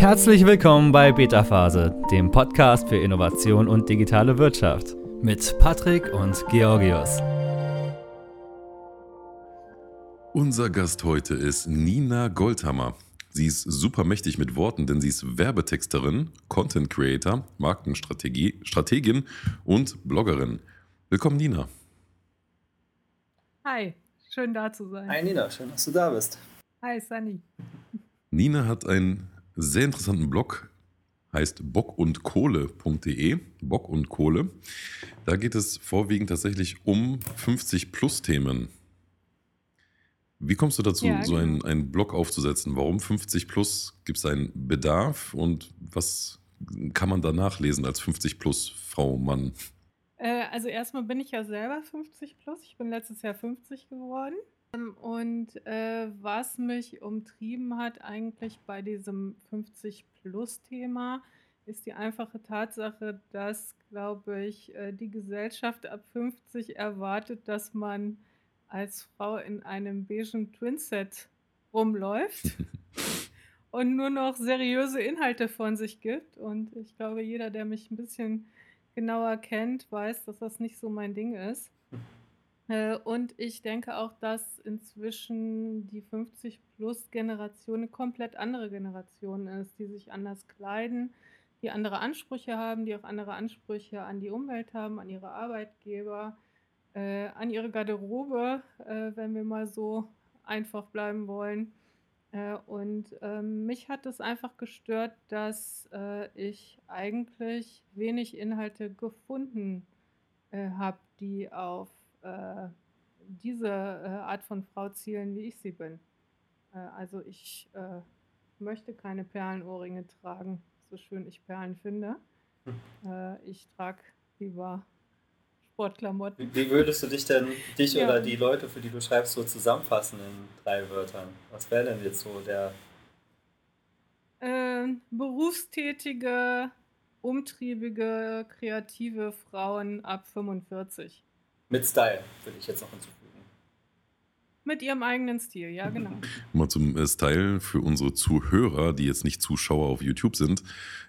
Herzlich willkommen bei Beta Phase, dem Podcast für Innovation und digitale Wirtschaft mit Patrick und Georgios. Unser Gast heute ist Nina Goldhammer. Sie ist super mächtig mit Worten, denn sie ist Werbetexterin, Content Creator, Markenstrategie, Strategin und Bloggerin. Willkommen, Nina. Hi, schön da zu sein. Hi Nina, schön, dass du da bist. Hi Sunny. Nina hat einen sehr interessanten Blog, heißt bockundkohle.de. Bock und Kohle. Da geht es vorwiegend tatsächlich um 50-Plus-Themen. Wie kommst du dazu, ja, so einen, genau. einen Blog aufzusetzen? Warum 50 plus? Gibt es einen Bedarf und was kann man da nachlesen als 50 plus Frau, Mann? Äh, also erstmal bin ich ja selber 50 plus. Ich bin letztes Jahr 50 geworden. Und äh, was mich umtrieben hat eigentlich bei diesem 50-Plus-Thema, ist die einfache Tatsache, dass, glaube ich, äh, die Gesellschaft ab 50 erwartet, dass man als Frau in einem beigen Twinset rumläuft und nur noch seriöse Inhalte von sich gibt. Und ich glaube, jeder, der mich ein bisschen genauer kennt, weiß, dass das nicht so mein Ding ist. Äh, und ich denke auch, dass inzwischen die 50-Plus-Generation eine komplett andere Generation ist, die sich anders kleiden, die andere Ansprüche haben, die auch andere Ansprüche an die Umwelt haben, an ihre Arbeitgeber, äh, an ihre Garderobe, äh, wenn wir mal so einfach bleiben wollen. Äh, und ähm, mich hat es einfach gestört, dass äh, ich eigentlich wenig Inhalte gefunden äh, habe, die auf äh, diese äh, Art von Frau zielen, wie ich sie bin. Äh, also ich äh, möchte keine Perlenohrringe tragen, so schön ich Perlen finde. Hm. Äh, ich trage lieber Sportklamotten. Wie würdest du dich denn, dich ja. oder die Leute, für die du schreibst, so zusammenfassen in drei Wörtern? Was wäre denn jetzt so der... Äh, berufstätige, umtriebige, kreative Frauen ab 45. Mit Style, würde ich jetzt noch hinzufügen. Mit ihrem eigenen Stil, ja, genau. Mal zum äh, Style für unsere Zuhörer, die jetzt nicht Zuschauer auf YouTube sind.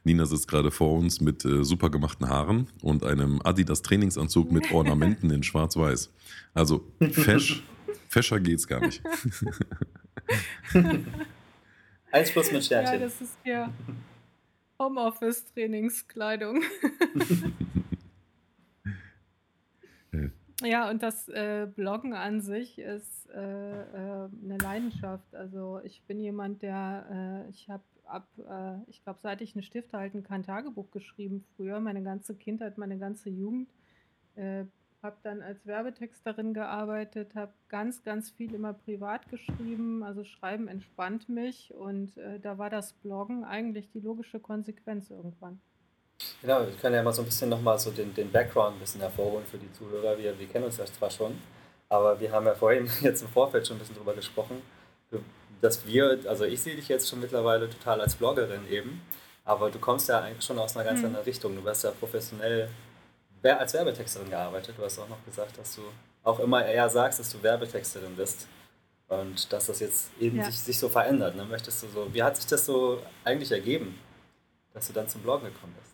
Nina sitzt gerade vor uns mit äh, super gemachten Haaren und einem Adidas Trainingsanzug mit Ornamenten in Schwarz-Weiß. Also fesch, fescher geht's gar nicht. Eins plus mit Sternchen. Ja, das ist ja Homeoffice-Trainingskleidung. Ja, und das äh, Bloggen an sich ist äh, äh, eine Leidenschaft. Also ich bin jemand, der, äh, ich habe ab, äh, ich glaube, seit ich einen Stift halten kann, Tagebuch geschrieben früher, meine ganze Kindheit, meine ganze Jugend. Äh, habe dann als Werbetexterin gearbeitet, habe ganz, ganz viel immer privat geschrieben. Also Schreiben entspannt mich und da war das Bloggen eigentlich die logische Konsequenz irgendwann. Genau, wir können ja mal so ein bisschen nochmal so den, den Background ein bisschen hervorholen für die Zuhörer. Wir, wir kennen uns ja zwar schon, aber wir haben ja vorhin jetzt im Vorfeld schon ein bisschen drüber gesprochen, dass wir, also ich sehe dich jetzt schon mittlerweile total als Bloggerin eben, aber du kommst ja eigentlich schon aus einer ganz mhm. anderen Richtung. Du hast ja professionell als Werbetexterin gearbeitet. Du hast auch noch gesagt, dass du auch immer eher sagst, dass du Werbetexterin bist und dass das jetzt eben ja. sich, sich so verändert. Ne? Möchtest du so, wie hat sich das so eigentlich ergeben, dass du dann zum Bloggen gekommen bist?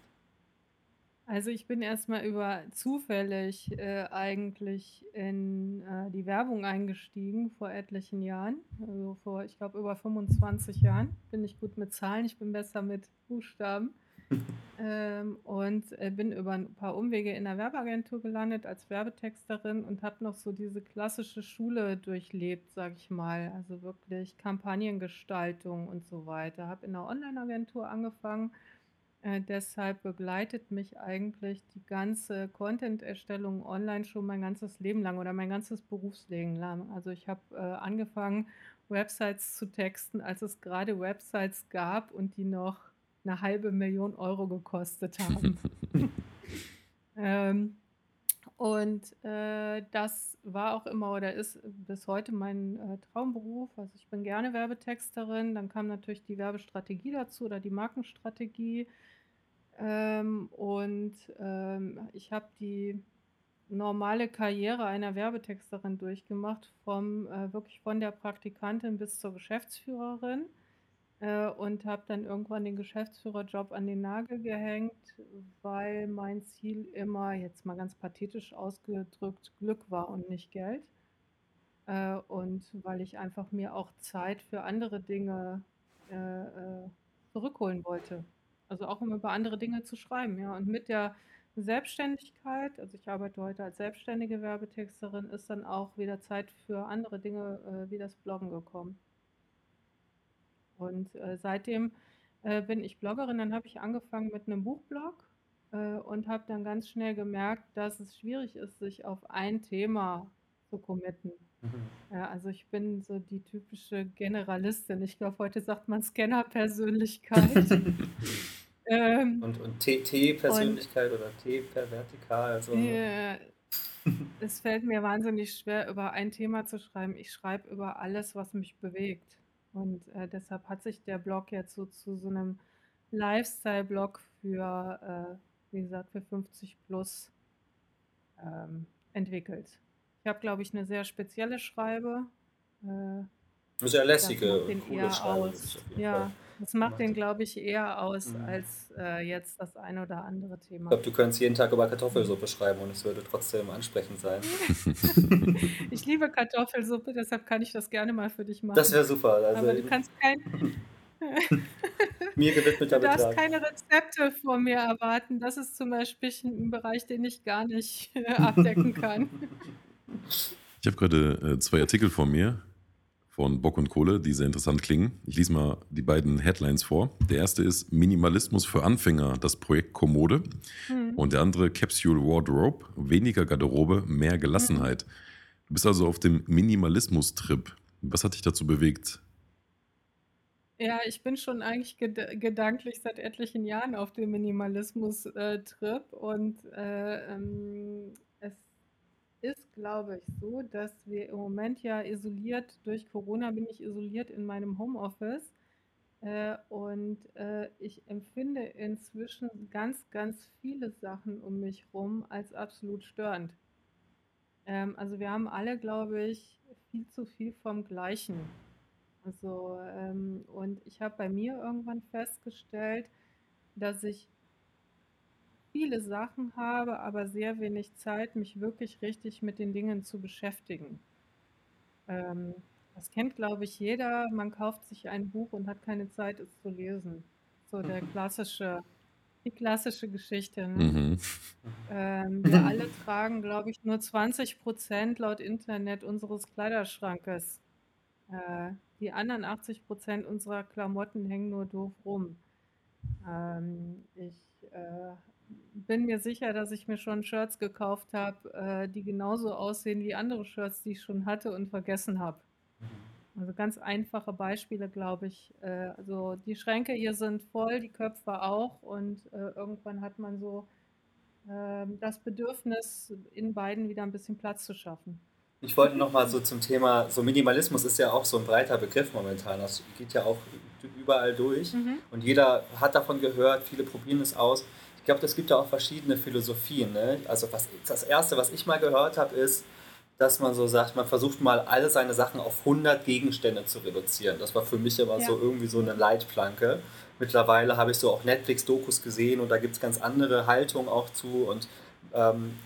Also ich bin erstmal über zufällig äh, eigentlich in äh, die Werbung eingestiegen vor etlichen Jahren. Also vor, ich glaube, über 25 Jahren. Bin ich gut mit Zahlen, ich bin besser mit Buchstaben. ähm, und äh, bin über ein paar Umwege in der Werbeagentur gelandet als Werbetexterin und habe noch so diese klassische Schule durchlebt, sag ich mal. Also wirklich Kampagnengestaltung und so weiter. Habe in einer Online-Agentur angefangen äh, deshalb begleitet mich eigentlich die ganze Content-Erstellung online schon mein ganzes Leben lang oder mein ganzes Berufsleben lang. Also ich habe äh, angefangen, Websites zu texten, als es gerade Websites gab und die noch eine halbe Million Euro gekostet haben. ähm, und äh, das war auch immer oder ist bis heute mein äh, Traumberuf. Also ich bin gerne Werbetexterin. Dann kam natürlich die Werbestrategie dazu oder die Markenstrategie. Ähm, und ähm, ich habe die normale Karriere einer Werbetexterin durchgemacht, vom äh, wirklich von der Praktikantin bis zur Geschäftsführerin. Äh, und habe dann irgendwann den Geschäftsführerjob an den Nagel gehängt, weil mein Ziel immer, jetzt mal ganz pathetisch ausgedrückt, Glück war und nicht Geld. Äh, und weil ich einfach mir auch Zeit für andere Dinge äh, äh, zurückholen wollte. Also auch um über andere Dinge zu schreiben, ja. Und mit der Selbstständigkeit, also ich arbeite heute als selbstständige Werbetexterin, ist dann auch wieder Zeit für andere Dinge äh, wie das Bloggen gekommen. Und äh, seitdem äh, bin ich Bloggerin. Dann habe ich angefangen mit einem Buchblog äh, und habe dann ganz schnell gemerkt, dass es schwierig ist, sich auf ein Thema zu committen. Mhm. Ja, also ich bin so die typische Generalistin. Ich glaube, heute sagt man Scanner-Persönlichkeit. ähm, und und T-Persönlichkeit oder T per vertikal. Also, äh, es fällt mir wahnsinnig schwer, über ein Thema zu schreiben. Ich schreibe über alles, was mich bewegt. Und äh, deshalb hat sich der Blog jetzt so zu so einem Lifestyle-Blog für, äh, wie gesagt, für 50 plus ähm, entwickelt. Ich habe, glaube ich, eine sehr spezielle Schreibe. Äh, sehr lässige, coole Schreibe. Ja, Fall. Das macht, den, glaube ich, eher aus mhm. als äh, jetzt das ein oder andere Thema. Ich glaube, du könntest jeden Tag über Kartoffelsuppe schreiben und es würde trotzdem ansprechend sein. ich liebe Kartoffelsuppe, deshalb kann ich das gerne mal für dich machen. Das wäre super. Also Aber du kannst kein... mir gewidmeter Du darfst keine Rezepte von mir erwarten. Das ist zum Beispiel ein Bereich, den ich gar nicht äh, abdecken kann. Ich habe gerade äh, zwei Artikel vor mir von Bock und Kohle, die sehr interessant klingen. Ich lese mal die beiden Headlines vor. Der erste ist Minimalismus für Anfänger, das Projekt Kommode. Mhm. Und der andere Capsule Wardrobe, weniger Garderobe, mehr Gelassenheit. Mhm. Du bist also auf dem Minimalismus-Trip. Was hat dich dazu bewegt? Ja, ich bin schon eigentlich ged gedanklich seit etlichen Jahren auf dem Minimalismus-Trip äh, und äh, ähm, ist, glaube ich, so, dass wir im Moment ja isoliert, durch Corona bin ich isoliert in meinem Homeoffice. Äh, und äh, ich empfinde inzwischen ganz, ganz viele Sachen um mich herum als absolut störend. Ähm, also wir haben alle, glaube ich, viel zu viel vom Gleichen. Also, ähm, und ich habe bei mir irgendwann festgestellt, dass ich viele Sachen habe, aber sehr wenig Zeit, mich wirklich richtig mit den Dingen zu beschäftigen. Ähm, das kennt, glaube ich, jeder. Man kauft sich ein Buch und hat keine Zeit, es zu lesen. So der mhm. klassische, die klassische Geschichte. Ne? Mhm. Ähm, wir alle tragen, glaube ich, nur 20 Prozent laut Internet unseres Kleiderschrankes. Äh, die anderen 80 Prozent unserer Klamotten hängen nur doof rum. Ähm, ich äh, bin mir sicher, dass ich mir schon Shirts gekauft habe, äh, die genauso aussehen wie andere Shirts, die ich schon hatte und vergessen habe. Mhm. Also ganz einfache Beispiele, glaube ich. Äh, also die Schränke hier sind voll, die Köpfe auch und äh, irgendwann hat man so ähm, das Bedürfnis, in beiden wieder ein bisschen Platz zu schaffen. Ich wollte nochmal so zum Thema, so Minimalismus ist ja auch so ein breiter Begriff momentan. Das geht ja auch überall durch mhm. und jeder hat davon gehört, viele probieren es aus glaube, es gibt ja auch verschiedene Philosophien. Ne? Also was, das Erste, was ich mal gehört habe, ist, dass man so sagt, man versucht mal alle seine Sachen auf 100 Gegenstände zu reduzieren. Das war für mich immer ja. so irgendwie so eine Leitplanke. Mittlerweile habe ich so auch Netflix-Dokus gesehen und da gibt es ganz andere Haltungen auch zu. Und ähm,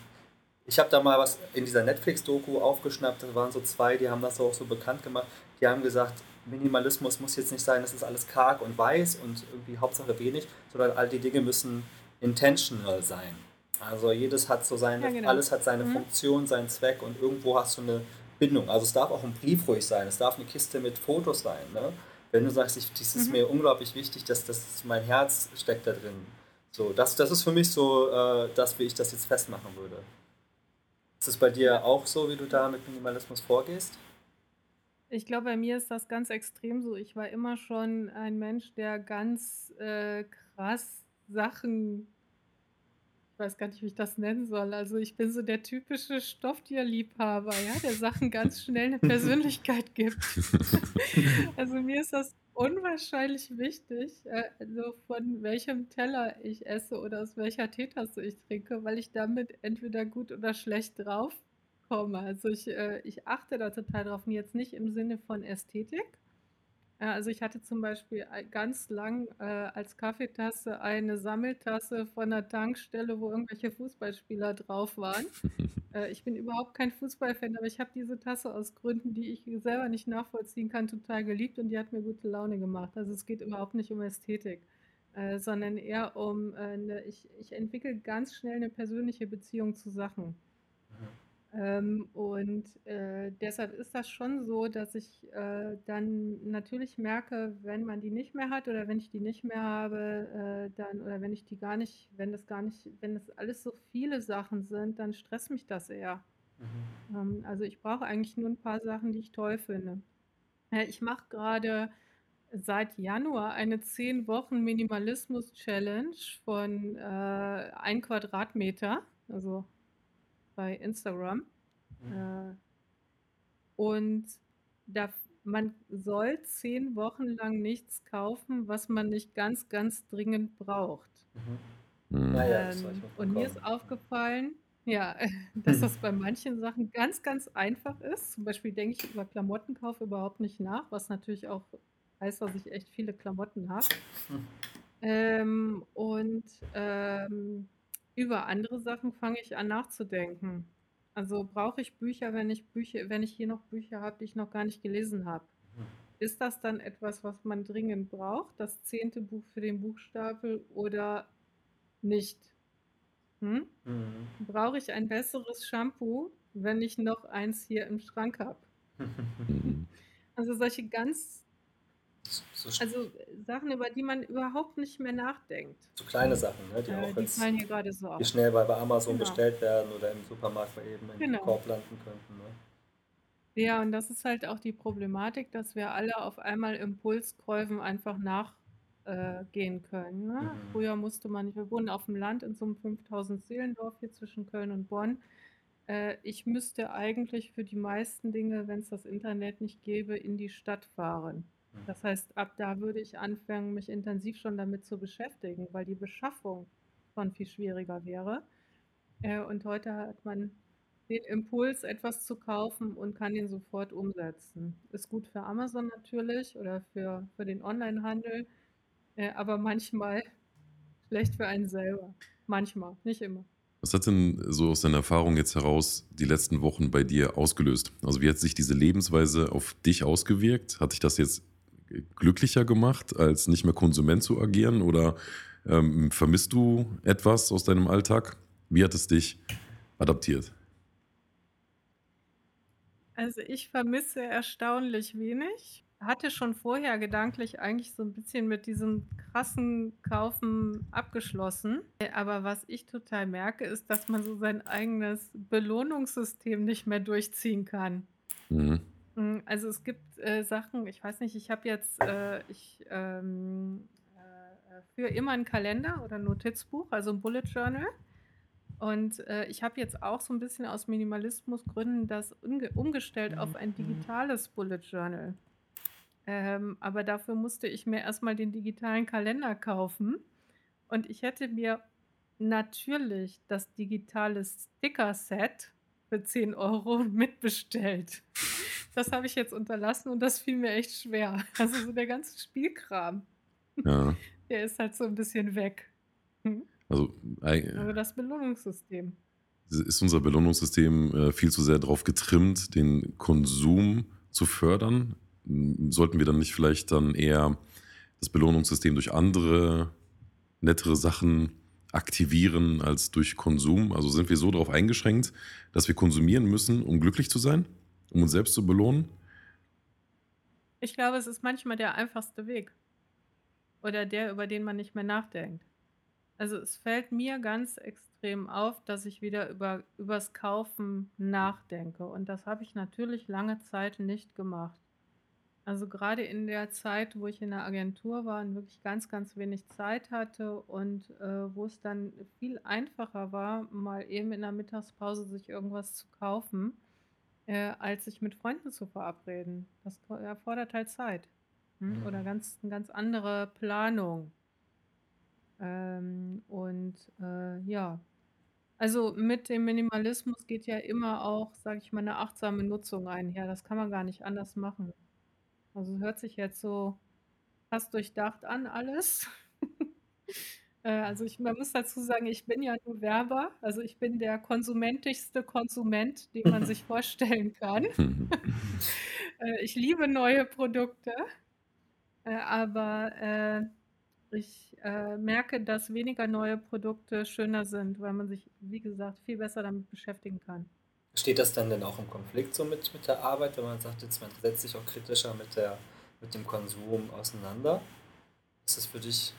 ich habe da mal was in dieser Netflix-Doku aufgeschnappt, da waren so zwei, die haben das auch so bekannt gemacht. Die haben gesagt, Minimalismus muss jetzt nicht sein, es ist alles karg und weiß und irgendwie Hauptsache wenig, sondern all die Dinge müssen intentional sein. Also jedes hat so seine, ja, genau. alles hat seine mhm. Funktion, seinen Zweck und irgendwo hast du eine Bindung. Also es darf auch ein Brief ruhig sein, es darf eine Kiste mit Fotos sein. Ne? Wenn du sagst, ich, das ist mhm. mir unglaublich wichtig, dass das mein Herz steckt da drin. So, das, das ist für mich so, äh, das, wie ich das jetzt festmachen würde. Ist es bei dir auch so, wie du da mit Minimalismus vorgehst? Ich glaube, bei mir ist das ganz extrem so. Ich war immer schon ein Mensch, der ganz äh, krass Sachen ich weiß gar nicht, wie ich das nennen soll. Also ich bin so der typische Stofftierliebhaber, ja, der Sachen ganz schnell eine Persönlichkeit gibt. also mir ist das unwahrscheinlich wichtig, äh, also von welchem Teller ich esse oder aus welcher Teetasse ich trinke, weil ich damit entweder gut oder schlecht drauf komme. Also ich, äh, ich achte da total drauf, jetzt nicht im Sinne von Ästhetik, Ja, also ich hatte zum Beispiel ei ganz lang, äh, als Kaffeetasse eine Sammeltasse von der Tankstelle, wo irgendwelche Fußballspieler drauf waren. Äh, ich bin überhaupt kein Fußballfan, aber ich habe diese Tasse aus Gründen, die ich selber nicht nachvollziehen kann, total geliebt und die hat mir gute Laune gemacht. Also es geht überhaupt nicht um Ästhetik, äh, sondern eher um, äh, 'ne ich ich entwickle ganz schnell eine persönliche Beziehung zu Sachen. Ähm, und äh, deshalb ist das schon so, dass ich äh, dann natürlich merke, wenn man die nicht mehr hat oder wenn ich die nicht mehr habe, äh, dann oder wenn ich die gar nicht, wenn das gar nicht, wenn das alles so viele Sachen sind, dann stresst mich das eher. Mhm. Ähm, also ich brauche eigentlich nur ein paar Sachen, die ich toll finde. Äh, ich mache gerade seit Januar eine 10 Wochen Minimalismus-Challenge von äh, 1 Quadratmeter, also bei Instagram. Mhm. Äh, und da, man soll zehn Wochen lang nichts kaufen, was man nicht ganz, ganz dringend braucht. Mhm. Mhm. Ja, ja, Ähm, und mir ist aufgefallen, ja, dass das bei manchen Sachen ganz, ganz einfach ist. Zum Beispiel denke ich über Klamottenkauf überhaupt nicht nach, was natürlich auch heißt, dass ich echt viele Klamotten habe. Hm. Ähm, und ähm, über andere Sachen fange ich an nachzudenken. Also brauche ich Bücher, wenn ich Bücher, wenn ich hier noch Bücher habe, die ich noch gar nicht gelesen habe. Mhm. Ist das dann etwas, was man dringend braucht, das zehnte Buch für den Buchstapel oder nicht? Hm? Mhm. Brauche ich ein besseres Shampoo, wenn ich noch eins hier im Schrank habe? Also solche ganz, So, so, also äh, Sachen, über die man überhaupt nicht mehr nachdenkt. so kleine Sachen, ne, die Äh, auch die jetzt fallen hier gerade so die auf. schnell bei, Amazon Genau. bestellt werden oder im Supermarkt mal eben in den Genau. Korb landen könnten. Ne? Ja, und das ist halt auch die Problematik, dass wir alle auf einmal Impulskäufen einfach nachgehen können. Ne? Mhm. Früher musste man, wir wohnen auf dem Land in so einem 5000 Seelendorf hier zwischen Köln und Bonn. Äh, ich müsste eigentlich für die meisten Dinge, wenn es das Internet nicht gäbe, in die Stadt fahren. Mhm. Das heißt, ab da würde ich anfangen, mich intensiv schon damit zu beschäftigen, weil die Beschaffung schon viel schwieriger wäre. Äh, und heute hat man den Impuls, etwas zu kaufen und kann den sofort umsetzen. Ist gut für Amazon natürlich oder für, für den Onlinehandel, äh, aber manchmal schlecht für einen selber. Manchmal, nicht immer. Was hat denn so aus deiner Erfahrung jetzt heraus die letzten Wochen bei dir ausgelöst? Also wie hat sich diese Lebensweise auf dich ausgewirkt? Hat dich das jetzt glücklicher gemacht, als nicht mehr Konsument zu agieren? Oder ähm, vermisst du etwas aus deinem Alltag? Wie hat es dich adaptiert? Also ich vermisse erstaunlich wenig. Hatte schon vorher gedanklich eigentlich so ein bisschen mit diesem krassen Kaufen abgeschlossen. Aber was ich total merke, ist, dass man so sein eigenes Belohnungssystem nicht mehr durchziehen kann. Mhm. Mm, Also es gibt äh, Sachen, ich weiß nicht, ich habe jetzt, äh, ich ähm, äh, führe immer einen Kalender oder ein Notizbuch, also ein Bullet Journal. Und äh, ich habe jetzt auch so ein bisschen aus Minimalismusgründen das umge umgestellt auf ein digitales Bullet Journal. Ähm, aber dafür musste ich mir erstmal den digitalen Kalender kaufen. Und ich hätte mir natürlich das digitale Sticker-Set für 10 Euro mitbestellt. Das habe ich jetzt unterlassen und das fiel mir echt schwer. Also so der ganze Spielkram, Ja. der ist halt so ein bisschen weg. Hm? Also Also das Belohnungssystem. ist unser Belohnungssystem äh, viel zu sehr darauf getrimmt, den Konsum zu fördern? Sollten wir dann nicht vielleicht dann eher das Belohnungssystem durch andere nettere Sachen aktivieren als durch Konsum? Also sind wir so darauf eingeschränkt, dass wir konsumieren müssen, um glücklich zu sein, um uns selbst zu belohnen? Ich glaube, es ist manchmal der einfachste Weg. Oder der, über den man nicht mehr nachdenkt. Also es fällt mir ganz extrem auf, dass ich wieder über übers Kaufen nachdenke. Und das habe ich natürlich lange Zeit nicht gemacht. Also gerade in der Zeit, wo ich in der Agentur war und wirklich ganz, ganz wenig Zeit hatte und äh, wo es dann viel einfacher war, mal eben in der Mittagspause sich irgendwas zu kaufen, äh, als sich mit Freunden zu verabreden. Das erfordert halt Zeit. Hm? Mhm. Oder ganz, eine ganz andere Planung. Ähm, und äh, ja, also mit dem Minimalismus geht ja immer auch, sage ich mal, eine achtsame Nutzung einher. Das kann man gar nicht anders machen. Also hört sich jetzt so fast durchdacht an alles. Äh, also ich man muss dazu sagen, ich bin ja nur Werber. Also ich bin der konsumentischste Konsument, den man sich vorstellen kann. Äh, ich liebe neue Produkte, äh, aber ich merke, dass weniger neue Produkte schöner sind, weil man sich, wie gesagt, viel besser damit beschäftigen kann. Steht das dann denn auch im Konflikt so mit, mit der Arbeit, wenn man sagt, jetzt man setzt sich auch kritischer mit, der, mit dem Konsum auseinander? Ist das für dich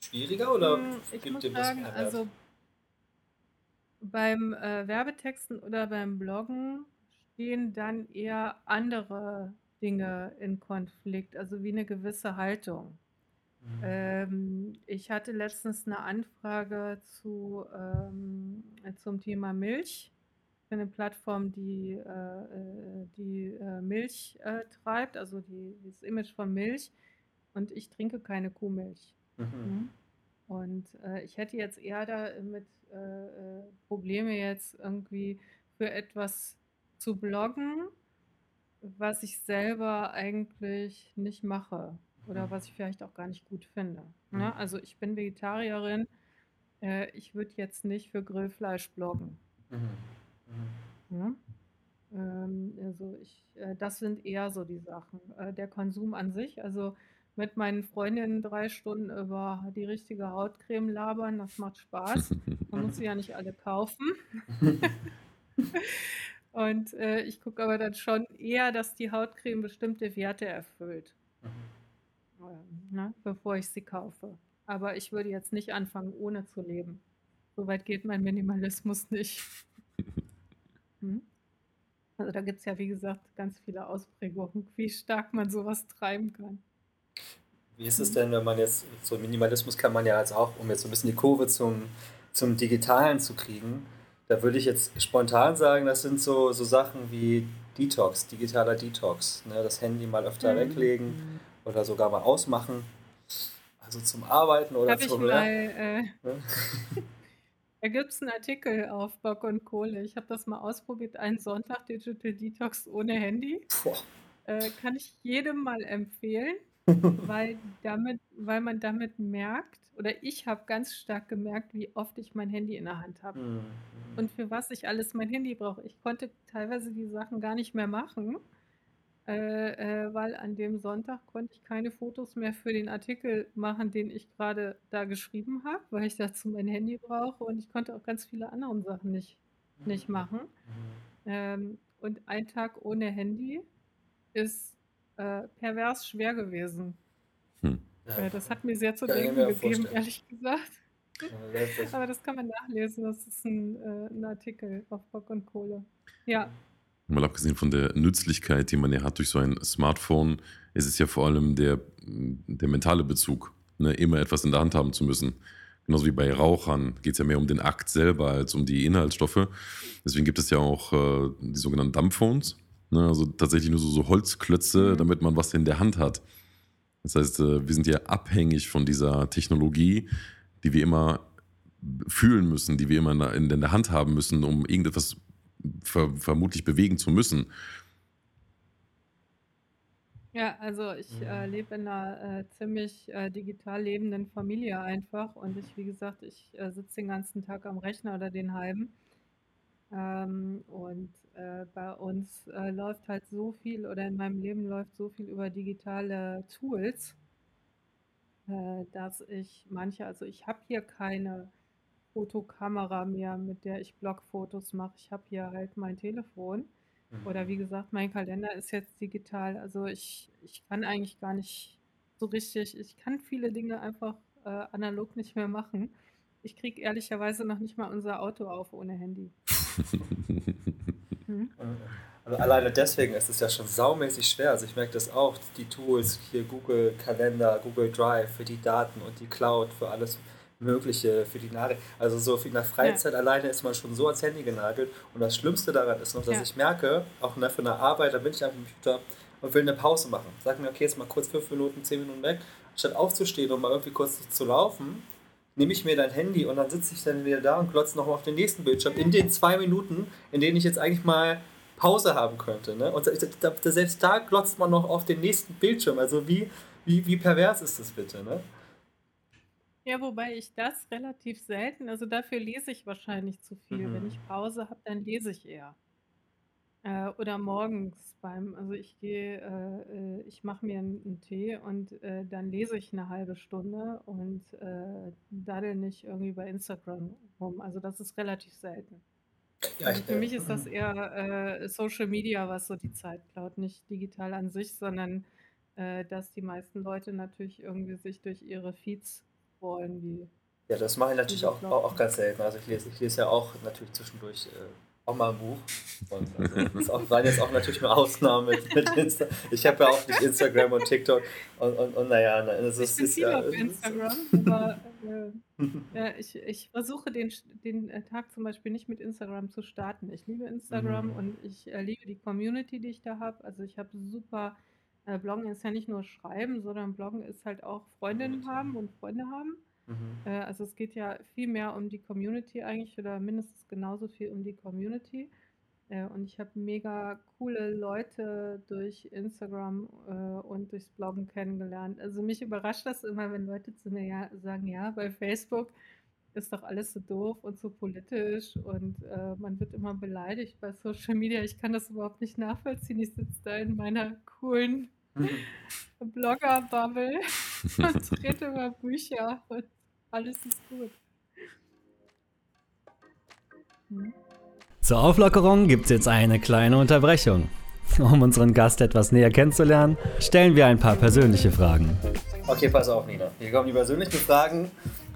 schwieriger oder Hm, ich gibt muss dem das sagen, mehr Wert? also beim äh, Werbetexten oder beim Bloggen stehen dann eher andere Dinge in Konflikt, also wie eine gewisse Haltung. Mhm. Ähm, ich hatte letztens eine Anfrage zu, ähm, zum Thema Milch für eine Plattform, die, äh, äh, die äh, Milch äh, treibt, also die, das Image von Milch. Und ich trinke keine Kuhmilch. Mhm. Mhm. Und äh, ich hätte jetzt eher damit äh, äh, Probleme jetzt irgendwie für etwas zu bloggen, was ich selber eigentlich nicht mache oder Mhm. was ich vielleicht auch gar nicht gut finde. Mhm. Ne? Also ich bin Vegetarierin, äh, ich würde jetzt nicht für Grillfleisch bloggen. Mhm. Mhm. Ne? Ähm, also ich, äh, das sind eher so die Sachen. Äh, der Konsum an sich, also mit meinen Freundinnen drei Stunden über die richtige Hautcreme labern, das macht Spaß. Man muss sie ja nicht alle kaufen. Und äh, ich gucke aber dann schon eher, dass die Hautcreme bestimmte Werte erfüllt, Mhm. ähm, ne, bevor ich sie kaufe. Aber ich würde jetzt nicht anfangen, ohne zu leben. So weit geht mein Minimalismus nicht. Hm? Also da gibt es ja, wie gesagt, ganz viele Ausprägungen, wie stark man sowas treiben kann. Wie ist es denn, wenn man jetzt, so Minimalismus kann man ja jetzt auch, um jetzt so ein bisschen die Kurve zum, zum Digitalen zu kriegen, da würde ich jetzt spontan sagen, das sind so, so Sachen wie Detox, digitaler Detox. Ne? Das Handy mal öfter Mhm. weglegen oder sogar mal ausmachen. Also zum Arbeiten oder Habe ich zum mal, äh, Ne? da gibt es einen Artikel auf Bock und Kohle. Ich habe das mal ausprobiert, einen Sonntag Digital Detox ohne Handy. Äh, kann ich jedem mal empfehlen, weil, damit, weil man damit merkt, oder ich habe ganz stark gemerkt, wie oft ich mein Handy in der Hand habe. Mhm. Und für was ich alles mein Handy brauche. Ich konnte teilweise die Sachen gar nicht mehr machen, äh, äh, weil an dem Sonntag konnte ich keine Fotos mehr für den Artikel machen, den ich gerade da geschrieben habe, weil ich dazu mein Handy brauche und ich konnte auch ganz viele andere Sachen nicht, nicht machen. Mhm. Ähm, und ein Tag ohne Handy ist äh, pervers schwer gewesen. Hm. Ja. Das hat mir sehr zu denken gegeben, vorstellen. ehrlich gesagt. Ja, Aber das kann man nachlesen. Das ist ein, äh, ein Artikel auf Bock und Kohle. Ja, Mal abgesehen von der Nützlichkeit, die man ja hat durch so ein Smartphone, ist es ja vor allem der, der mentale Bezug, ne? immer etwas in der Hand haben zu müssen. Genauso wie bei Rauchern geht es ja mehr um den Akt selber als um die Inhaltsstoffe. Deswegen gibt es ja auch äh, die sogenannten Dumbphones, ne? also tatsächlich nur so, so Holzklötze, Mhm. damit man was in der Hand hat. Das heißt, äh, wir sind ja abhängig von dieser Technologie, die wir immer fühlen müssen, die wir immer in der, Hand haben müssen, um irgendetwas ver vermutlich bewegen zu müssen. ja, also ich äh, lebe in einer äh, ziemlich äh, digital lebenden Familie einfach und ich, wie gesagt, ich äh, sitze den ganzen Tag am Rechner oder den halben. Ähm, und äh, bei uns äh, läuft halt so viel oder in meinem Leben läuft so viel über digitale Tools, äh, dass ich manche, also ich habe hier keine Fotokamera mehr, mit der ich Blogfotos mache. Ich habe hier halt mein Telefon. Oder wie gesagt, mein Kalender ist jetzt digital. Also ich, ich kann eigentlich gar nicht so richtig, ich kann viele Dinge einfach äh, analog nicht mehr machen. Ich kriege ehrlicherweise noch nicht mal unser Auto auf ohne Handy. Also alleine deswegen ist es ja schon saumäßig schwer. Also ich merke das auch, die Tools, hier Google Kalender, Google Drive für die Daten und die Cloud für alles Mögliche, für die Nadel. Also so in der Freizeit alleine ist man schon so ans Handy genagelt. Und das Schlimmste daran ist noch, dass Ja. ich merke, auch ne, von der Arbeit, da bin ich am Computer und will eine Pause machen. Sag mir, okay, jetzt mal kurz fünf Minuten, zehn Minuten weg. Statt aufzustehen und mal irgendwie kurz zu laufen, nehme ich mir dein Handy und dann sitze ich dann wieder da und glotze nochmal auf den nächsten Bildschirm in den zwei Minuten, in denen ich jetzt eigentlich mal Pause haben könnte. Ne? Und selbst da glotzt man noch auf den nächsten Bildschirm. Also wie, wie, wie pervers ist das bitte? Ne? Ja, wobei ich das relativ selten, also dafür lese ich wahrscheinlich zu viel. Mhm. Wenn ich Pause habe, dann lese ich eher. Äh, oder morgens beim, also ich gehe, äh, äh ich mache mir einen Tee und äh, dann lese ich eine halbe Stunde und äh, daddel nicht irgendwie bei Instagram rum. Also das ist relativ selten. Ja, also für mich ist das eher äh, Social Media, was so die Zeit klaut, nicht digital an sich, sondern äh, dass die meisten Leute natürlich irgendwie sich durch ihre Feeds wollen, wie ja, das mache ich natürlich auch, auch, auch, ganz selten. Also ich lese, ich lese ja auch natürlich zwischendurch äh, auch mal ein Buch. Und also, das auch, waren jetzt auch natürlich nur Ausnahmen mit, mit Insta. Ich habe ja auch nicht Instagram und TikTok und, und, und naja, es ist, ich bin ja, auf Instagram, aber äh, ja, ich, ich versuche den, den äh, Tag zum Beispiel nicht mit Instagram zu starten. Ich liebe Instagram mhm. und ich äh, liebe die Community, die ich da habe. Also ich habe super, äh, Bloggen ist ja nicht nur Schreiben, sondern Bloggen ist halt auch Freundinnen haben und Freunde haben. Mhm. Äh, also es geht ja viel mehr um die Community eigentlich oder mindestens genauso viel um die Community. Äh, und ich habe mega coole Leute durch Instagram äh, und durchs Bloggen kennengelernt. Also mich überrascht das immer, wenn Leute zu mir ja, sagen, ja, bei Facebook ist doch alles so doof und so politisch und äh, man wird immer beleidigt bei Social Media. Ich kann das überhaupt nicht nachvollziehen. Ich sitze da in meiner coolen. Blogger-Bubble und rede über Bücher und alles ist gut. Hm? Zur Auflockerung gibt es jetzt eine kleine Unterbrechung. Um unseren Gast etwas näher kennenzulernen, stellen wir ein paar persönliche Fragen. Okay, pass auf, Nina. Hier kommen die persönlichen Fragen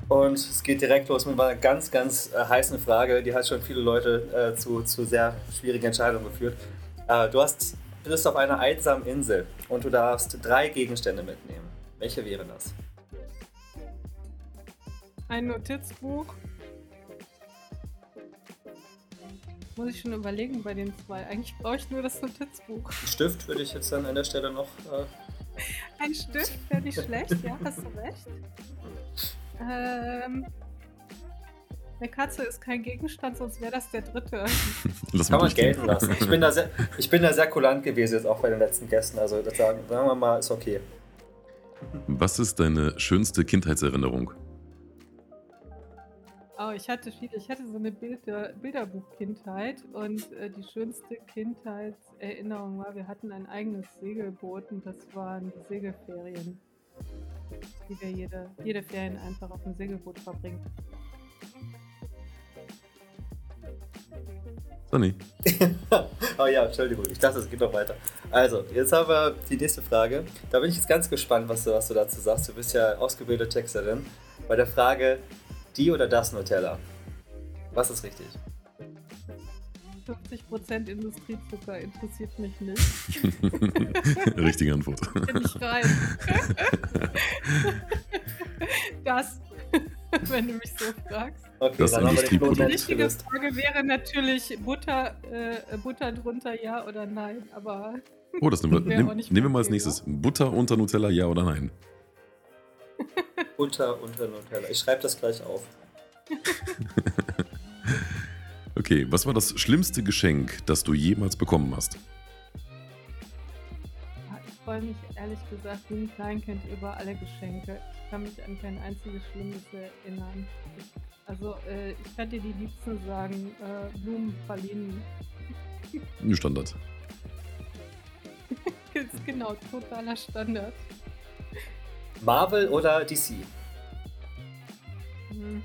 und es geht direkt los mit einer ganz, ganz äh, heißen Frage. Die hat schon viele Leute äh, zu, zu sehr schwierigen Entscheidungen geführt. Äh, du hast, bist auf einer einsamen Insel und du darfst drei Gegenstände mitnehmen. Welche wären das? Ein Notizbuch. Muss ich schon überlegen bei den zwei. Eigentlich brauche ich nur das Notizbuch. Ein Stift würde ich jetzt dann an der Stelle noch. Äh Ein Stift wäre nicht schlecht, ja, hast du recht. Ähm, eine Katze ist kein Gegenstand, sonst wäre das der dritte. Das kann man gelten lassen. Ich bin, da sehr, ich bin da sehr kulant gewesen, jetzt auch bei den letzten Gästen. Also, das sagen, sagen wir mal, ist okay. Was ist deine schönste Kindheitserinnerung? Oh, ich hatte viele. Ich hatte so eine Bilder, Bilderbuch-Kindheit und äh, die schönste Kindheitserinnerung war, wir hatten ein eigenes Segelboot und das waren die Segelferien, die wir jede, jede Ferien einfach auf dem Segelboot verbringen. Sonny. oh ja, Entschuldigung, ich dachte, es geht noch weiter. Also, jetzt haben wir die nächste Frage. Da bin ich jetzt ganz gespannt, was du, was du dazu sagst. Du bist ja ausgebildete Texterin. Bei der Frage, die oder das Nutella? Was ist richtig? 50% Industriezucker interessiert mich nicht. Richtige Antwort. Bin ich rein. das, wenn du mich so fragst. Okay, das dann haben wir den Die richtige Frage wäre natürlich Butter, äh, Butter drunter, ja oder nein. Aber oh, das nehmen wir, nehm, nehmen wir mal als nächstes. Butter unter Nutella, ja oder nein? Butter unter Nutella. Ich schreibe das gleich auf. okay, was war das schlimmste Geschenk, das du jemals bekommen hast? Ich freue mich ehrlich gesagt wie ein Kleinkind über alle Geschenke. Ich kann mich an kein einziges Schlimmes erinnern. Also, äh, ich kann dir die liebsten sagen: äh, Blumen, Pralinen. Standard. genau, totaler Standard. Marvel oder DC? Hm.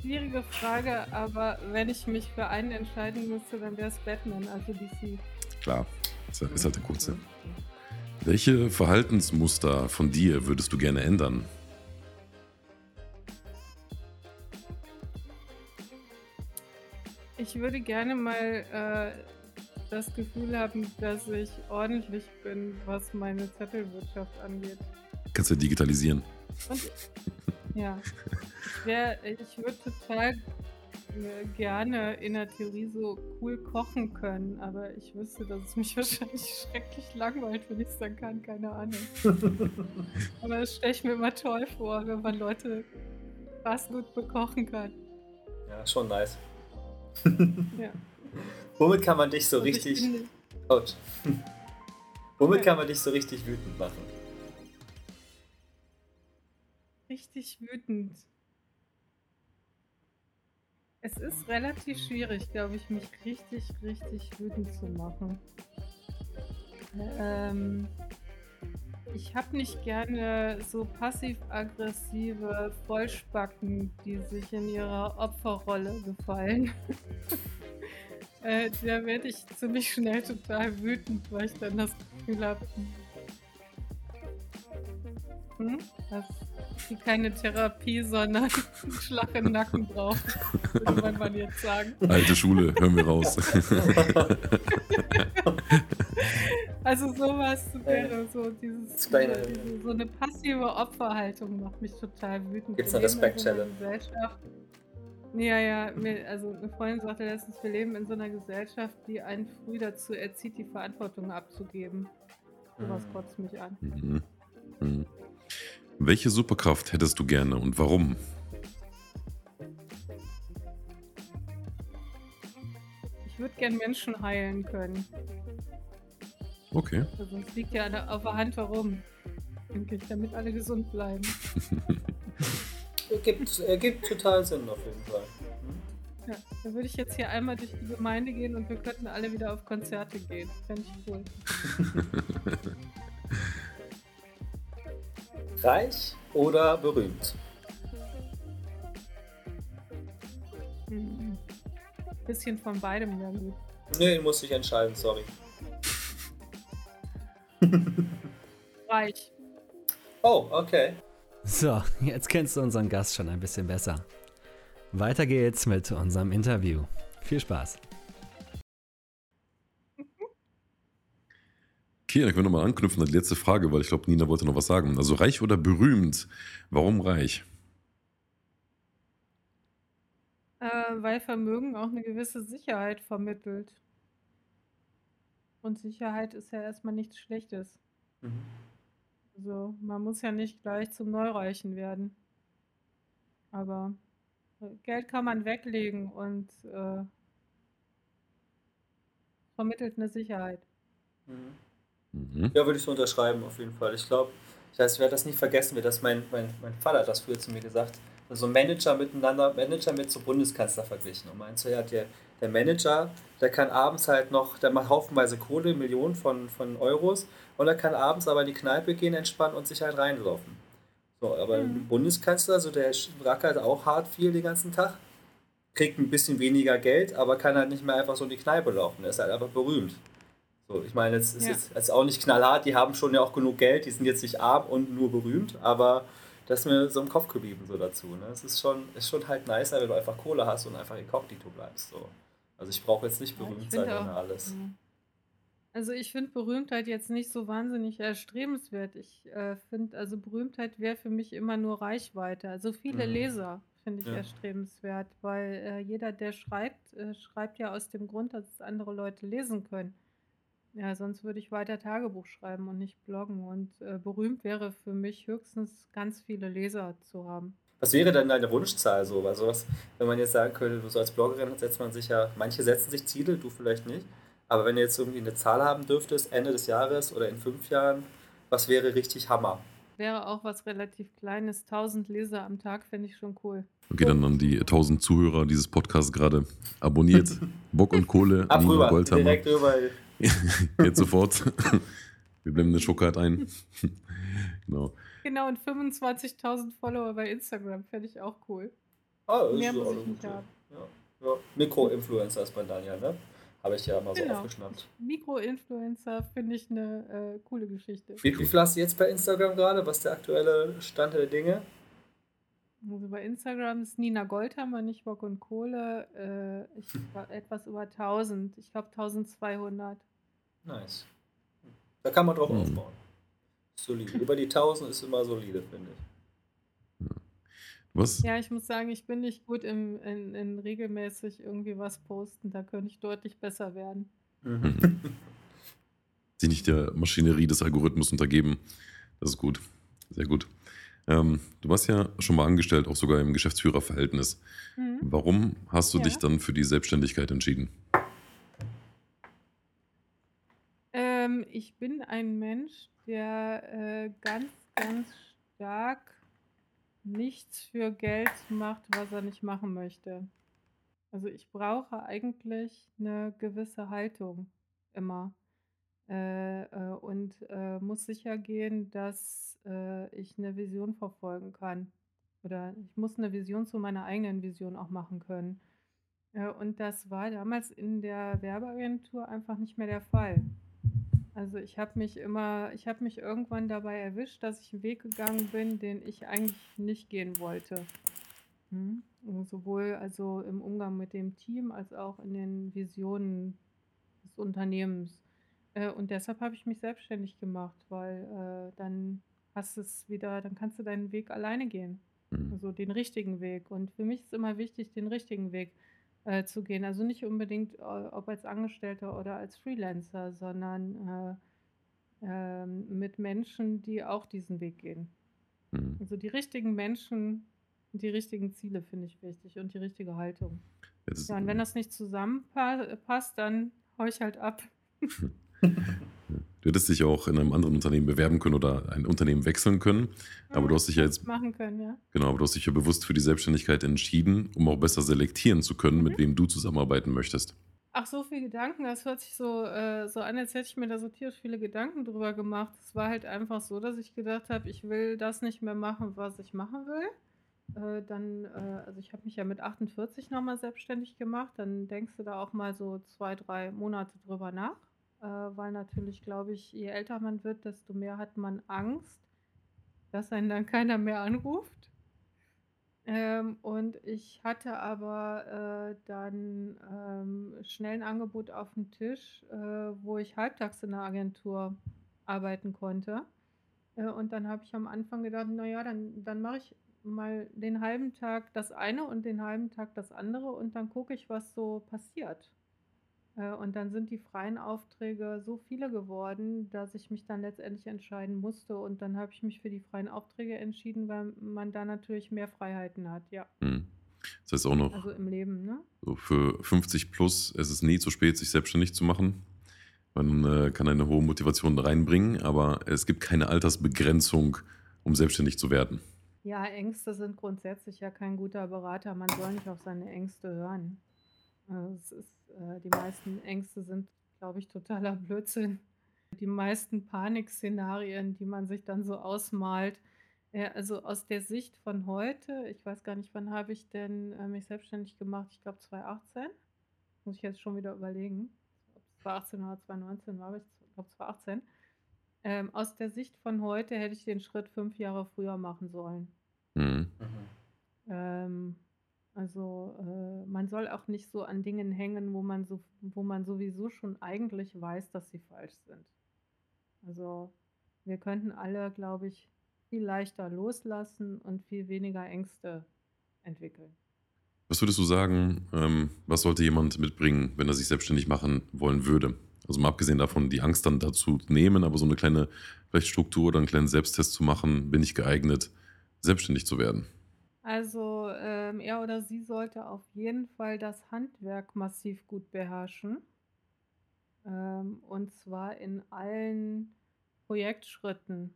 Schwierige Frage, aber wenn ich mich für einen entscheiden müsste, dann wäre es Batman, also DC. Klar, ist halt der kurze. Welche Verhaltensmuster von dir würdest du gerne ändern? Ich würde gerne mal äh, das Gefühl haben, dass ich ordentlich bin, was meine Zettelwirtschaft angeht. Kannst du digitalisieren. Und, ja. Ich, wär, ich würde total äh, gerne in der Theorie so cool kochen können, aber ich wüsste, dass es mich wahrscheinlich schrecklich langweilt, wenn ich es dann kann, keine Ahnung. aber das stelle ich mir immer toll vor, wenn man Leute was gut bekochen kann. Ja, schon nice. ja. Womit kann man dich so Also ich richtig. Womit kann man dich so richtig wütend machen? Richtig wütend. Es ist relativ schwierig, glaube ich, mich richtig, richtig wütend zu machen. Ähm, ich habe nicht gerne so passiv-aggressive Vollspacken, die sich in ihrer Opferrolle gefallen. äh, da werde ich ziemlich schnell total wütend, weil ich dann das Gefühl habe, hm, dass die keine Therapie, sondern einen Schlag im Nacken braucht, würde man jetzt sagen. Alte Schule, hören wir raus. Also sowas wäre so dieses Das kleine- diese, so eine passive Opferhaltung macht mich total wütend. Gibt's eine? Gesellschaft. Ja, ja, mir, also eine Freundin sagte letztens, wir leben in so einer Gesellschaft, die einen früh dazu erzieht, die Verantwortung abzugeben. Sowas Mhm. kotzt mich an. Mhm. Mhm. Welche Superkraft hättest du gerne und warum? Ich würde gern Menschen heilen können. Okay. Also es liegt ja auf der Hand herum, denke ich, damit alle gesund bleiben. Ergibt, ergibt total Sinn auf jeden Fall. Ja, dann würde ich jetzt hier einmal durch die Gemeinde gehen und wir könnten alle wieder auf Konzerte gehen. Fände ich cool. Reich oder berühmt? Mhm. Bisschen von beidem gut. Nee, muss ich entscheiden, sorry. Reich. Oh, okay. So, jetzt kennst du unseren Gast schon ein bisschen besser. Weiter geht's mit unserem Interview. Viel Spaß. Okay, dann können wir nochmal anknüpfen an die letzte Frage, weil ich glaube, Nina wollte noch was sagen. Also reich oder berühmt? Warum reich? Äh, weil Vermögen auch eine gewisse Sicherheit vermittelt. Und Sicherheit ist ja erstmal nichts Schlechtes. Mhm. Also man muss ja nicht gleich zum Neureichen werden. Aber äh, Geld kann man weglegen und äh, vermittelt eine Sicherheit. Mhm. Mhm. Ja, würde ich so unterschreiben, auf jeden Fall. Ich glaube, ich weiß, ich werde das nie vergessen, wie das mein, mein, mein Vater hat das früher zu mir gesagt. Also Manager miteinander, Manager mit so Bundeskanzler verglichen. Und meinst du, ja, der, der Manager, der kann abends halt noch, der macht haufenweise Kohle, Millionen von, von Euros, und er kann abends aber in die Kneipe gehen, entspannen und sich halt reinlaufen. So, aber Mhm. ein Bundeskanzler, so der rackert auch hart viel den ganzen Tag, kriegt ein bisschen weniger Geld, aber kann halt nicht mehr einfach so in die Kneipe laufen. Er ist halt einfach berühmt. So, ich meine, es ist Ja. jetzt auch nicht knallhart, die haben schon ja auch genug Geld, die sind jetzt nicht arm und nur berühmt, aber das ist mir so im Kopf geblieben so dazu. Ne? Es ist schon, ist schon halt nicer, wenn du einfach Kohle hast und einfach inkognito bleibst. So. Also ich brauche jetzt nicht berühmt sein ohne auch- alles. Also ich finde Berühmtheit jetzt nicht so wahnsinnig erstrebenswert. Ich äh, finde, also Berühmtheit wäre für mich immer nur Reichweite. Also viele Mhm. Leser finde ich Ja. erstrebenswert, weil äh, jeder, der schreibt, äh, schreibt ja aus dem Grund, dass es andere Leute lesen können. Ja, sonst würde ich weiter Tagebuch schreiben und nicht bloggen. Und äh, berühmt wäre für mich höchstens ganz viele Leser zu haben. Was wäre denn deine Wunschzahl so? Also was, wenn man jetzt sagen könnte, du so als Bloggerin setzt man sich ja, manche setzen sich Ziele, du vielleicht nicht. Aber wenn du jetzt irgendwie eine Zahl haben dürftest, Ende des Jahres oder in fünf Jahren, was wäre richtig Hammer? Wäre auch was relativ Kleines. 1000 Leser am Tag fände ich schon cool. Okay, dann an die 1000 Zuhörer dieses Podcasts gerade abonniert. Bock und Kohle, Ab Nina rüber, Goldhammer. direkt rüber. Jetzt sofort. Wir blenden den Schuckart ein. genau. Genau, und 25.000 Follower bei Instagram fände ich auch cool. Ah, das Mehr ist muss auch ich eine nicht haben. Ja. Ja. Mikro-Influencer ist dann ja, ne? Habe ich ja mal so Genau. aufgeschnappt. Mikro-Influencer finde ich eine äh, coole Geschichte. Wie, wie viel hast du jetzt bei Instagram gerade? Was ist der aktuelle Stand der Dinge? Also bei Instagram ist Nina Goldhammer, nicht Bock und Kohle. Äh, ich war etwas über 1000. Ich glaube 1200. Nice. Da kann man drauf Mhm. aufbauen. Solide. Über die 1000 ist immer solide, finde ich. Was? Ja, ich muss sagen, ich bin nicht gut im, in, in regelmäßig irgendwie was posten. Da könnte ich deutlich besser werden. Mhm. sich nicht der Maschinerie des Algorithmus untergeben. Das ist gut. Sehr gut. Ähm, du warst ja schon mal angestellt, auch sogar im Geschäftsführerverhältnis. Mhm. Warum hast du Ja. dich dann für die Selbstständigkeit entschieden? Ich bin ein Mensch, der äh, ganz, ganz stark nichts für Geld macht, was er nicht machen möchte. Also ich brauche eigentlich eine gewisse Haltung immer. Äh, äh, und äh, muss sicher gehen, dass äh, ich eine Vision verfolgen kann. Oder ich muss eine Vision zu meiner eigenen Vision auch machen können. Äh, und das war damals in der Werbeagentur einfach nicht mehr der Fall. Also ich habe mich immer, ich habe mich irgendwann dabei erwischt, dass ich einen Weg gegangen bin, den ich eigentlich nicht gehen wollte. Hm? Sowohl also im Umgang mit dem Team als auch in den Visionen des Unternehmens. Äh, und deshalb habe ich mich selbstständig gemacht, weil äh, dann hast es wieder, dann kannst du deinen Weg alleine gehen. Mhm. Also den richtigen Weg. Und für mich ist immer wichtig, den richtigen Weg äh, zu gehen. Also nicht unbedingt, äh, ob als Angestellter oder als Freelancer, sondern äh, ähm, mit Menschen, die auch diesen Weg gehen. Mhm. Also die richtigen Menschen, die richtigen Ziele finde ich wichtig und die richtige Haltung. Ja, das- Ja, und wenn das nicht zusammenpasst, dann hau ich halt ab. Du hättest dich auch in einem anderen Unternehmen bewerben können oder ein Unternehmen wechseln können. Aber du hast dich ja jetzt, machen können, ja. genau, aber du hast dich ja bewusst für die Selbstständigkeit entschieden, um auch besser selektieren zu können, Mhm. mit wem du zusammenarbeiten möchtest. Ach, so viele Gedanken, das hört sich so, äh, so an, als hätte ich mir da so tierisch viele Gedanken drüber gemacht. Es war halt einfach so, dass ich gedacht habe, ich will das nicht mehr machen, was ich machen will. Äh, dann, äh, also ich habe mich ja mit 48 nochmal selbstständig gemacht. Dann denkst du da auch mal so zwei, drei Monate drüber nach. Äh, weil natürlich, glaube ich, je älter man wird, desto mehr hat man Angst, dass einen dann keiner mehr anruft. Ähm, und ich hatte aber äh, dann ähm, schnell ein Angebot auf dem Tisch, äh, wo ich halbtags in der Agentur arbeiten konnte. Äh, und dann habe ich am Anfang gedacht, naja, dann, dann mache ich mal den halben Tag das eine und den halben Tag das andere und dann gucke ich, was so passiert. Äh, Und dann sind die freien Aufträge so viele geworden, dass ich mich dann letztendlich entscheiden musste. Und dann habe ich mich für die freien Aufträge entschieden, weil man da natürlich mehr Freiheiten hat, ja. Mhm. Das heißt auch noch, Also im Leben, ne? so für 50 plus, es ist nie zu spät, sich selbstständig zu machen. Man äh, kann eine hohe Motivation reinbringen, aber es gibt keine Altersbegrenzung, um selbstständig zu werden. Ja, Ängste sind grundsätzlich ja kein guter Berater. Man soll nicht auf seine Ängste hören. Also es ist, äh, die meisten Ängste sind, glaube ich, totaler Blödsinn. Die meisten Panikszenarien, die man sich dann so ausmalt, äh, also aus der Sicht von heute, ich weiß gar nicht, wann habe ich denn äh, mich selbstständig gemacht? Ich glaube 2018. Muss ich jetzt schon wieder überlegen. Ob es 2018 oder 2019 war, aber ich glaube 2018. Ähm, aus der Sicht von heute hätte ich den Schritt fünf Jahre früher machen sollen. Mhm. Mhm. Ähm, also äh, man soll auch nicht so an Dingen hängen, wo man so, wo man sowieso schon eigentlich weiß, dass sie falsch sind. Also wir könnten alle, glaube ich, viel leichter loslassen und viel weniger Ängste entwickeln. Was würdest du sagen, ähm, was sollte jemand mitbringen, wenn er sich selbstständig machen wollen würde? Also mal abgesehen davon, die Angst dann dazu nehmen, aber so eine kleine vielleicht Struktur oder einen kleinen Selbsttest zu machen, bin ich geeignet, selbstständig zu werden? Also ähm, er oder sie sollte auf jeden Fall das Handwerk massiv gut beherrschen. Ähm, und zwar in allen Projektschritten.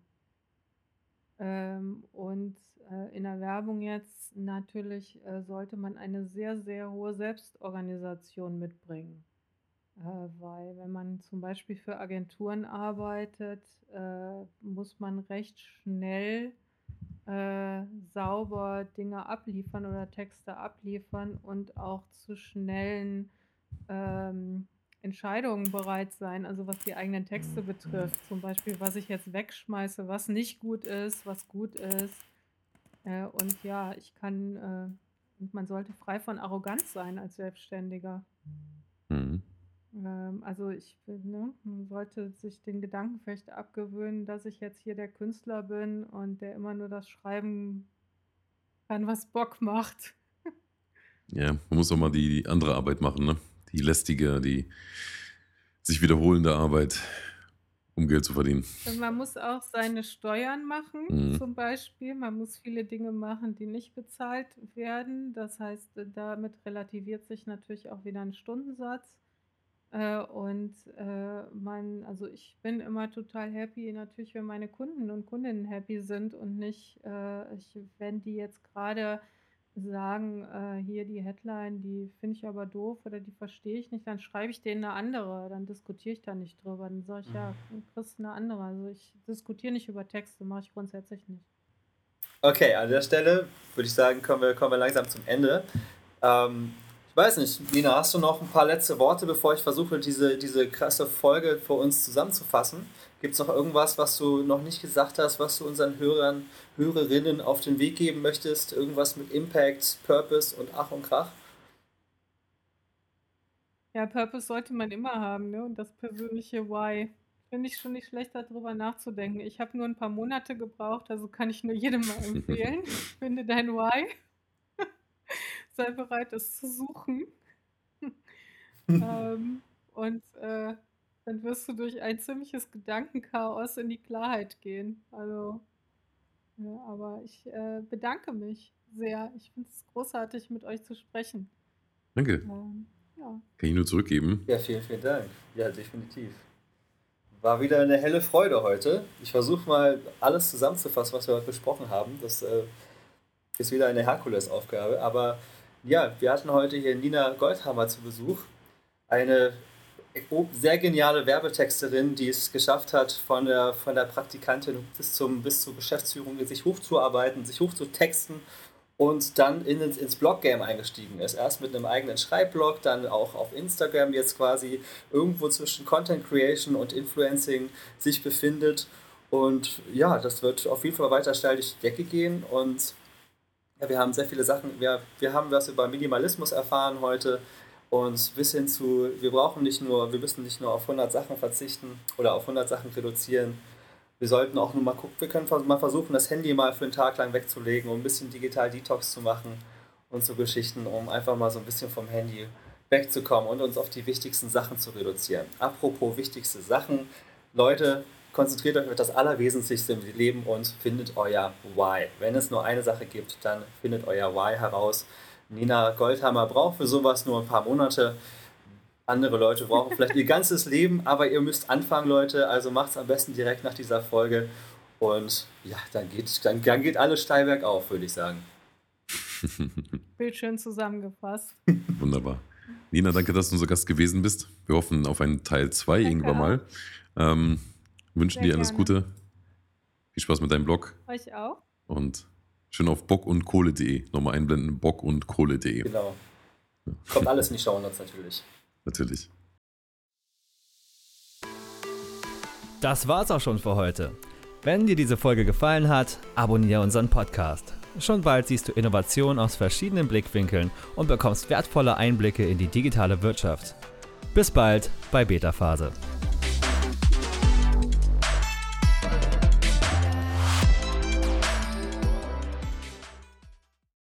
Ähm, und äh, in der Werbung jetzt natürlich äh, sollte man eine sehr, sehr hohe Selbstorganisation mitbringen. Äh, weil wenn man zum Beispiel für Agenturen arbeitet, äh, muss man recht schnell äh, sauber Dinge abliefern oder Texte abliefern und auch zu schnellen ähm, Entscheidungen bereit sein, also was die eigenen Texte betrifft. Zum Beispiel, was ich jetzt wegschmeiße, was nicht gut ist, was gut ist. Äh, und ja, ich kann, äh, und man sollte frei von Arroganz sein als Selbstständiger. Mhm. Ähm, also ich finde, man sollte sich den Gedanken vielleicht abgewöhnen, dass ich jetzt hier der Künstler bin und der immer nur das schreiben kann, was Bock macht. Ja, man muss auch mal die, die andere Arbeit machen, ne? Die lästige, die sich wiederholende Arbeit, um Geld zu verdienen. Man muss auch seine Steuern machen, Mhm. zum Beispiel. Man muss viele Dinge machen, die nicht bezahlt werden. Das heißt, damit relativiert sich natürlich auch wieder ein Stundensatz. Äh, und äh, man, also ich bin immer total happy, natürlich, wenn meine Kunden und Kundinnen happy sind und nicht, äh, ich, wenn die jetzt gerade sagen, äh, hier die Headline, die finde ich aber doof oder die verstehe ich nicht, dann schreibe ich denen eine andere, dann diskutiere ich da nicht drüber. Dann sage ich, ja, du kriegst eine andere. Also ich diskutiere nicht über Texte, mache ich grundsätzlich nicht. Okay, an der Stelle würde ich sagen, kommen wir, kommen wir langsam zum Ende. Ähm, weiß nicht, Nina, hast du noch ein paar letzte Worte, bevor ich versuche, diese, diese krasse Folge für uns zusammenzufassen? Gibt es noch irgendwas, was du noch nicht gesagt hast, was du unseren Hörern, Hörerinnen auf den Weg geben möchtest? Irgendwas mit Impact, Purpose und Ach und Krach? Ja, Purpose sollte man immer haben, ne? Und das persönliche Why. Finde ich schon nicht schlecht, darüber nachzudenken. Ich habe nur ein paar Monate gebraucht, also kann ich nur jedem mal empfehlen. Finde dein Why. Sei bereit, es zu suchen. ähm, und äh, dann wirst du durch ein ziemliches Gedankenchaos in die Klarheit gehen. Also, ja, aber ich äh, bedanke mich sehr. Ich finde es großartig, mit euch zu sprechen. Danke. Ähm, ja. Kann ich nur zurückgeben. Ja, vielen, vielen Dank. Ja, definitiv. War wieder eine helle Freude heute. Ich versuche mal alles zusammenzufassen, was wir heute besprochen haben. Das äh, ist wieder eine Herkulesaufgabe. Aber ja, wir hatten heute hier Nina Goldhammer zu Besuch. Eine sehr geniale Werbetexterin, die es geschafft hat, von der, von der Praktikantin bis, zum, bis zur Geschäftsführung sich hochzuarbeiten, sich hochzutexten und dann in, ins Blog-Game eingestiegen ist. Erst mit einem eigenen Schreibblog, dann auch auf Instagram jetzt quasi irgendwo zwischen Content Creation und Influencing sich befindet. Und ja, das wird auf jeden Fall weiter steil durch die Decke gehen. Und ja, wir haben sehr viele Sachen, wir, wir haben was über Minimalismus erfahren heute. Und bis hin zu, wir brauchen nicht nur, wir müssen nicht nur auf 100 Sachen verzichten oder auf 100 Sachen reduzieren. Wir sollten auch nur mal gucken, wir können mal versuchen, das Handy mal für einen Tag lang wegzulegen, um ein bisschen digital Detox zu machen und so Geschichten, um einfach mal so ein bisschen vom Handy wegzukommen und uns auf die wichtigsten Sachen zu reduzieren. Apropos wichtigste Sachen, Leute, konzentriert euch auf das Allerwesentlichste im Leben und findet euer Why. Wenn es nur eine Sache gibt, dann findet euer Why heraus. Nina Goldhammer braucht für sowas nur ein paar Monate. Andere Leute brauchen vielleicht ihr ganzes Leben, aber ihr müsst anfangen, Leute. Also macht es am besten direkt nach dieser Folge. Und ja, dann geht, dann, dann geht alles steil bergauf, würde ich sagen. Bildschön zusammengefasst. Wunderbar. Nina, danke, dass du unser Gast gewesen bist. Wir hoffen auf einen Teil 2 irgendwann mal. Ähm, wünschen Sehr dir alles gerne. Gute. Viel Spaß mit deinem Blog. Euch auch. Und Schön auf bockundkohle.de. Nochmal einblenden, bockundkohle.de. Genau. Kommt alles in die Shownotes natürlich. Natürlich. Das war's auch schon für heute. Wenn dir diese Folge gefallen hat, abonniere unseren Podcast. Schon bald siehst du Innovationen aus verschiedenen Blickwinkeln und bekommst wertvolle Einblicke in die digitale Wirtschaft. Bis bald bei Beta Phase.